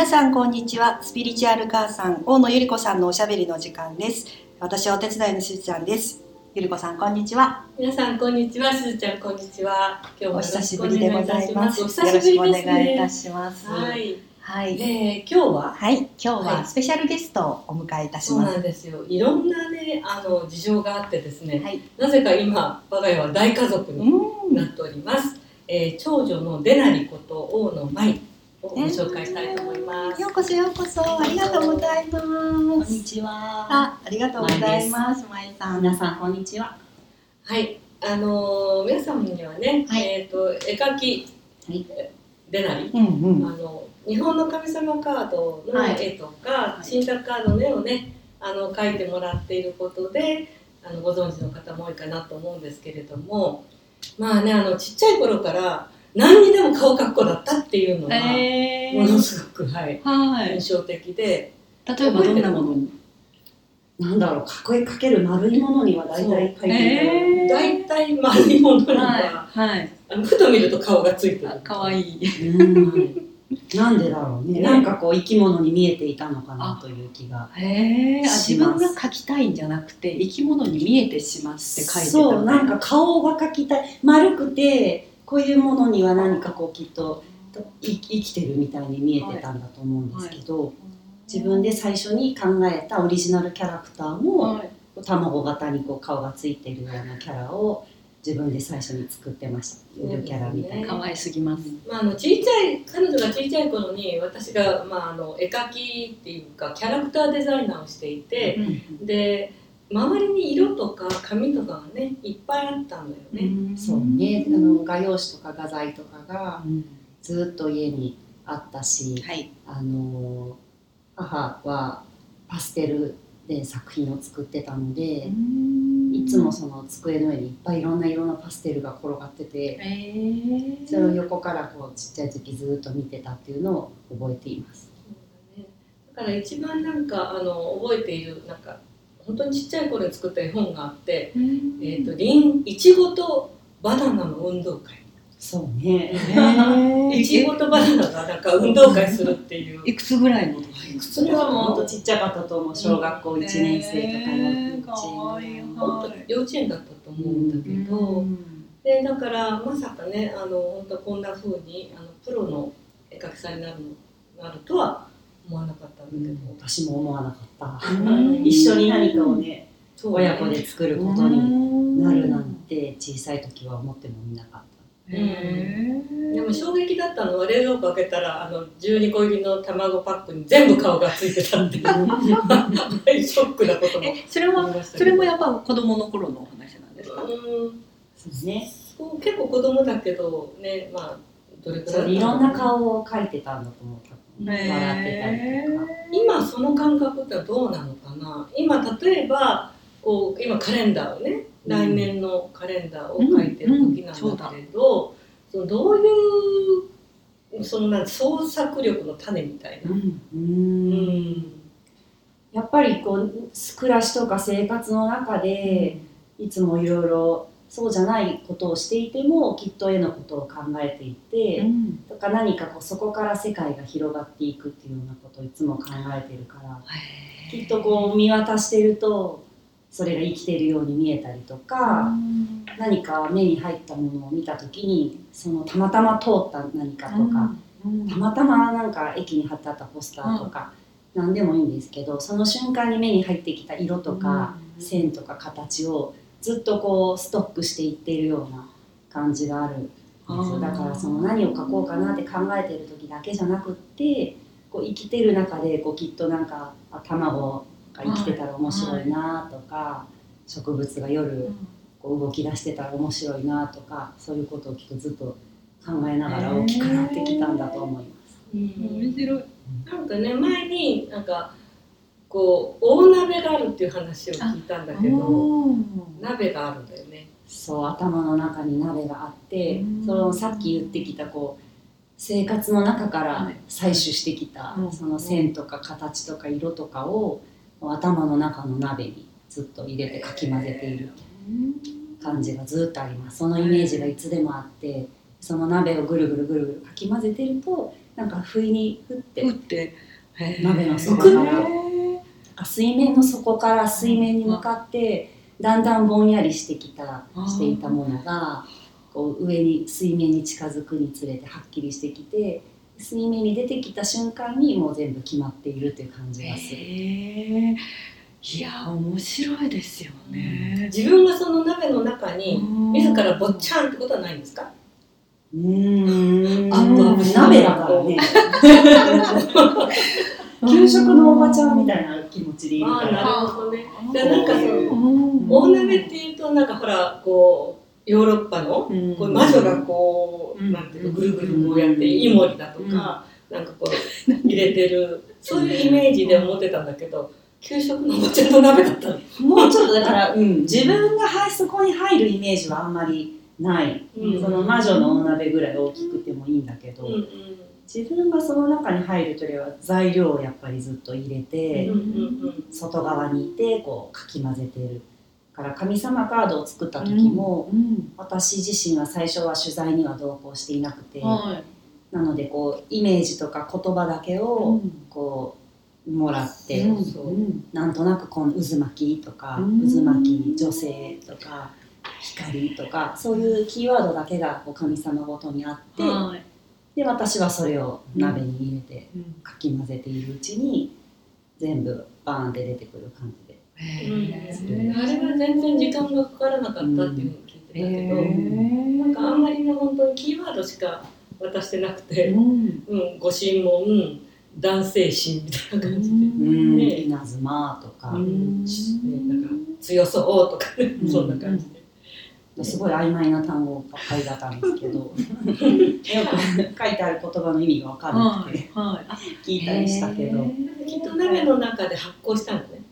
皆さんこんにちは。スピリチュアル母さん大野ゆり子さんのおしゃべりの時間です。私はお手伝いのしずちゃんです。ゆり子さんこんにちは。皆さんこんにちは。しずちゃんこんにちは。今日もお久しぶりでございます。よろしくお願いいたします。はい。はい、えー、今日は？はい。今日はスペシャルゲストをお迎えいたしそうます、なんですよ。いろんなねあの事情があってですね、はい。なぜか今我が家は大家族にうん。なっております、えー、長女のデナリこと大野舞をご紹介したいと思います、ようこそようこそありがとうございます。こんにちは。あありがとうございます。まいさん。皆さんこんにちは。はいあのー皆様にはね、はい。えっ、と絵描き、はい。デナリうんうん。あの日本の神様カードのはい。絵とか、い。神託カードの絵をねあの描いてもらっていることであのご存知の方も多いかなと思うんですけれどもまあねあのちっちゃい頃から何にでも顔かっこだったっていうのがえものすごく、はい、はい。印象的で。例えばどんなもの？になんだろう、かけかける丸いものには大体書いていたよえー。大体丸いものには、はいあのふと見ると顔がついてるあ可愛い。うん。なんでだろうね。ね。なんかこう生き物に見えていたのかなという気が。へえし自ます。分が描きたいんじゃなくて生き物に見えてしまって描いてたそう、なんか顔が描きたい。丸くて、こういうものには何かこうきっとい生きてるみたいに見えてたんだと思うんですけど、自分で最初に考えたオリジナルキャラクターも、はい。卵型にこう顔がついてるようなキャラを自分で最初に作ってました。ゆるキャラみたいな、可愛すぎます。まあ、あの小さい彼女が小さい頃に私が、まあ、あの絵描きっていうかキャラクターデザイナーをしていて、で周りに色とか紙とかがねいっぱいあったんだよね。そうね。あの画用紙とか画材とかがうん。ずっと家にあったしはい。あの母はパステルで作品を作ってたので、いつもその机の上にいっぱいいろんな色のパステルが転がっててそれを横からこうちっちゃい時ずっと見てたっていうのを覚えています。だから一番なんかあの覚えているなんか本当にちっちゃい頃に作った絵本があって、えー、とリンいちごとバナナの運動会。そうね。いちごとバナナがなんか運動会するっていう。いくつぐらいの時それはもうほんとちっちゃかったと思う。小学校1年生とかへー幼稚園かわい。い本当幼稚園だったと思うんだけど、でだからまさかねあの本当こんな風にあのプロの絵描きさんになるのなるとは思わなかったんだけど、私も思わなかった。うん。一緒に何かをね親子で作ることになるなんて小さい時は思ってもみなかっへえでも衝撃だったの。は冷蔵庫開けたらあの12個入りの卵パックに全部顔がついてたって。いう ショックなこともえそれはそれもやっぱ子供の頃のお話なんですか？うそうね。そう結構子供だけどねまあどれくらいそういろんな顔を描いてたんだと思う笑ってたりとか今その感覚ってどうなのかな？今例えばこう今カレンダーをね来年のカレンダーを書いてる時なんだけれど、そのどういうそのなん創作力の種みたいな、ううん。んやっぱりこう暮らしとか生活の中でいつもいろいろそうじゃないことをしていてもきっと絵のことを考えていて、うん。とか何かこうそこから世界が広がっていくっていうようなことをいつも考えてるからきっとこう見渡してるとそれが生きてるように見えたりとか、何か目に入ったものを見た時にそのたまたま通った何かとか、たまたまなんか駅に貼ってあったポスターとか、何でもいいんですけどその瞬間に目に入ってきた色とか、線とか形をずっとこうストックしていっているような感じがあるんですよ。だからその何を描こうかなって考えてる時だけじゃなくってこう生きてる中でこうきっとなんかあ卵が生きてたら面白いなとか、植物が夜こう動き出してたら面白いなとかそういうことをきっとずっと考えながら大きくなってきたんだと思います。面白い。なんかね前になんかこう大鍋があるっていう話を聞いたんだけど鍋があるんだよね。そう頭の中に鍋があってうん。そのさっき言ってきたこう生活の中から採取してきた、うん。その線とか形とか色とかを頭の中の鍋にずっと入れてかき混ぜている感じがずっとあります。そのイメージがいつでもあってその鍋をぐるぐるぐるぐるかき混ぜてるとなんか不意に降って打って。鍋の底かからら水面の底から水面に向かってだんだんぼんやりしてきたしていたものがこう上に水面に近づくにつれてはっきりしてきて水面に出てきた瞬間にもう全部決まっているという感じがする。へえいや面白いですよね。自分がその鍋の中に自らぼっちゃんってことはないんですか？うーん。アップアップし鍋だからね 給食のおばちゃんみたいな気持ちでいるかああなるらほどね。じゃあなんかそのうん。大鍋っていうとなんかほらこうヨーロッパのうん。こう魔女がこう、うんなんていうのぐるぐるこうやってイモリだとか、なんかこう入れてるそういうイメージで思ってたんだけど給食のおばちゃんの鍋だったの？もうちょっとだから、うん、自分がはいそこに入るイメージはあんまりない、うん。その魔女のお鍋ぐらい大きくてもいいんだけど、うんうん自分がその中に入るというよりは材料をやっぱりずっと入れて、うんうん外側にいてこうかき混ぜてるから神様カードを作った時も、うん私自身は最初は取材には同行していなくて、はなのでこうイメージとか言葉だけをこうもらって、うんなんとなくこの渦巻きとか、うん。渦巻き女性とか光とかそういうキーワードだけがこう神様ごとにあって、はいで私はそれを鍋に入れてうん。かき混ぜているうちに全部バーンって出てくる感じで。うん。あれは全然時間がかからなかったっていうのを聞いてたけど、なんかあんまりね本当にキーワードしか渡してなくて、うん。うん、ご神門男性心みたいな感じで、うん、ね稲妻とか、うん。ねなんか強そうとかね、うん。そんな感じで。すごい曖昧な単語ばっかりだったんですけど。よく書いてある言葉の意味が分からなくてはい聞いたりしたけど。きっと鍋の中で発酵したのね。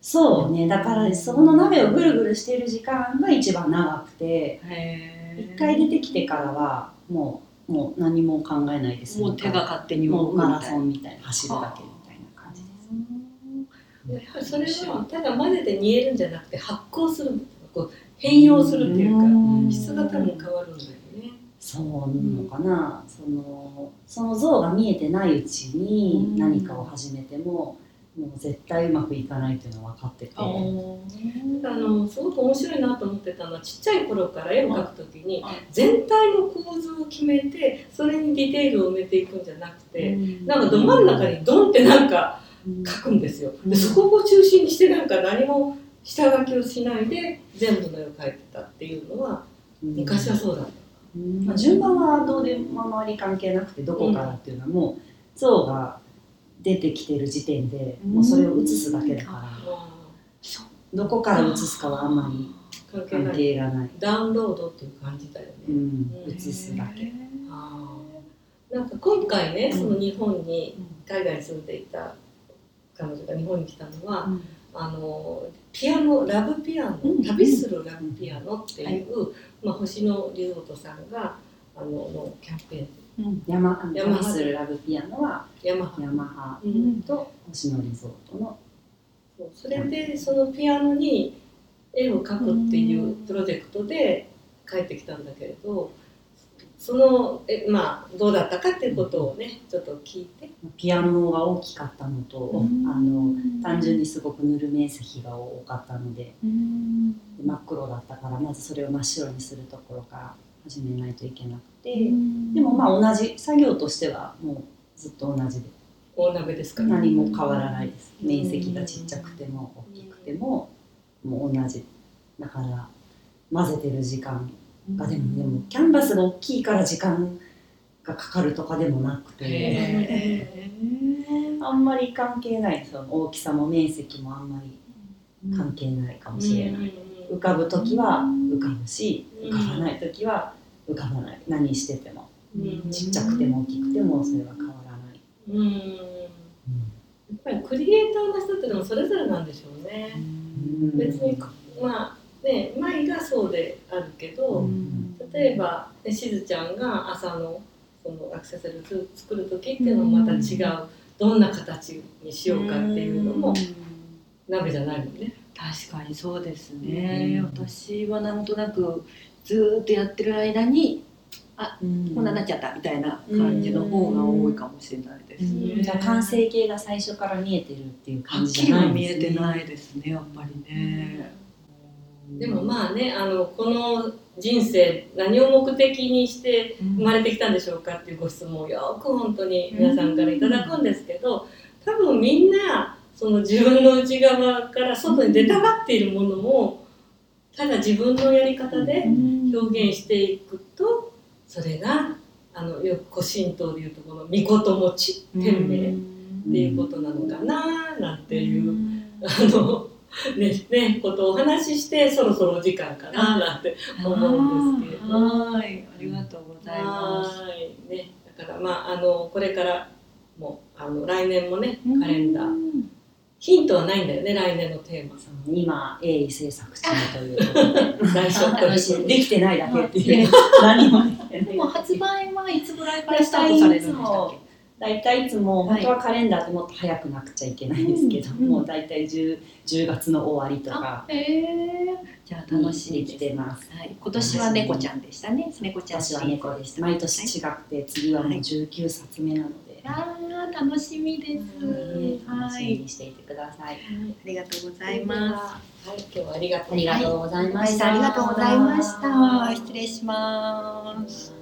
そうね。だからそこの鍋をぐるぐるしている時間が一番長くて。一回出てきてからはもうもう何も考えないですもう手が勝手にもうマラソンンみたいな走るだけみたいな感じです。やっぱりそれはただ混ぜて煮えるんじゃなくて発酵するこう変容するっていうか、ん。質が多分変わるんだよね。そうなのかな、そのその像が見えてないうちに何かを始めても、もう絶対うまくいかないっていうのは分かってて、あのすごく面白いなと思ってたのはちっちゃい頃から絵を描くときにはい全体の構図を決めてそれにディテールを埋めていくんじゃなくて、うん。なんかど真ん中にドンってなんか描くんですよ。でそこを中心にしてなんか何も下書きをしないで全部の絵を描いてたっていうのは昔はそうだった。まあ、順番はどうでもあまり関係なくてどこからっていうのはもう像が出てきてる時点でもうそれを写すだけだから。あどこから写すかはあんまり関係ない。係がない、ダウンロードっていう感じだよね。うん、写すだけ。なんか今回ね、その日本に海外に住んでいた彼女が日本に来たのは、あのピアノラブピアノ、うん旅するラブピアノっていう、まあ、星野リゾートさんがあののキャンペーン。うん、ヤマヤマハ旅するラブピアノはヤマハ、ヤマハうん。と星野リゾートの。そうそれでそのピアノに絵を描くっていうプロジェクトで帰ってきたんだけれどそのえまあどうだったかっていうことをねちょっと聞いて。ピアノが大きかったのと、あの単純にすごく塗る面積が多かったので真っ黒だったからまずそれを真っ白にするところから始めないといけなくて、でもまあ同じ作業としてはもうずっと同じで。大鍋ですか？ら、何も変わらないです。面積がちっちゃくても大きくてももう同じ。だから混ぜてる時間がでもでもキャンバスが大きいから時間がかかるとかでもなくて。へあんまり関係ない。その大きさも面積もあんまり関係ないかもしれない。浮かぶ時は浮かぶし浮かばない時は浮かばない。何してても。うん。ちっちゃくても大きくてもそれは変わらない。うん。やっぱりクリエイターの人ってでもそれぞれなんでしょうね。別にまあね舞がそうであるけど、例えばねしずちゃんが朝のそのアクセサリーを作る時っていうのもまた違う、どんな形にしようかっていうのも鍋じゃないもんね。確かにそうですね、私はなんとなくずーっとやってる間にうんこんなになっちゃったみたいな感じの方が多いかもしれないですうんね。じゃあ完成形が最初から見えてるっていうは感じじゃないんは見えてですね。ないですね、やっぱりね。でもまあねあのこの人生何を目的にして生まれてきたんでしょうかっていうご質問をよく本当に皆さんからいただくんですけど多分みんなその自分の内側から外に出たがっているものをただ自分のやり方で表現していくとそれがあのよく古神道でいうとこの御事持ち天命っていうことなのかななんていう、あのねねことをお話ししてそろそろお時間かななんて思うんですけれど。はい、ありがとうございます。はい。ね、だからまああのこれからもあの来年もねカレンダー。ヒントはないんだよね来年のテーマその今鋭意制作中ということで。最初から楽しいできてないだけっていう。何もできてない。でも発売はいつぐらいからスタートされるんでしたっけ？大体いつもはい本当はカレンダーってもっと早くなくちゃいけないんですけど、うんもう大体 10, 10月の終わりとかへえ。じゃあ楽しみでき。てます。はい、今年は猫ちゃんでしたね。猫ちゃん私は猫でした。毎年違くて次はもう19冊目なので、ああ、楽しみです。楽はい、しみにしていてください。ありがとうござはいます。はい今日はありがとうありがとうございました。ありがとうございました。失礼します。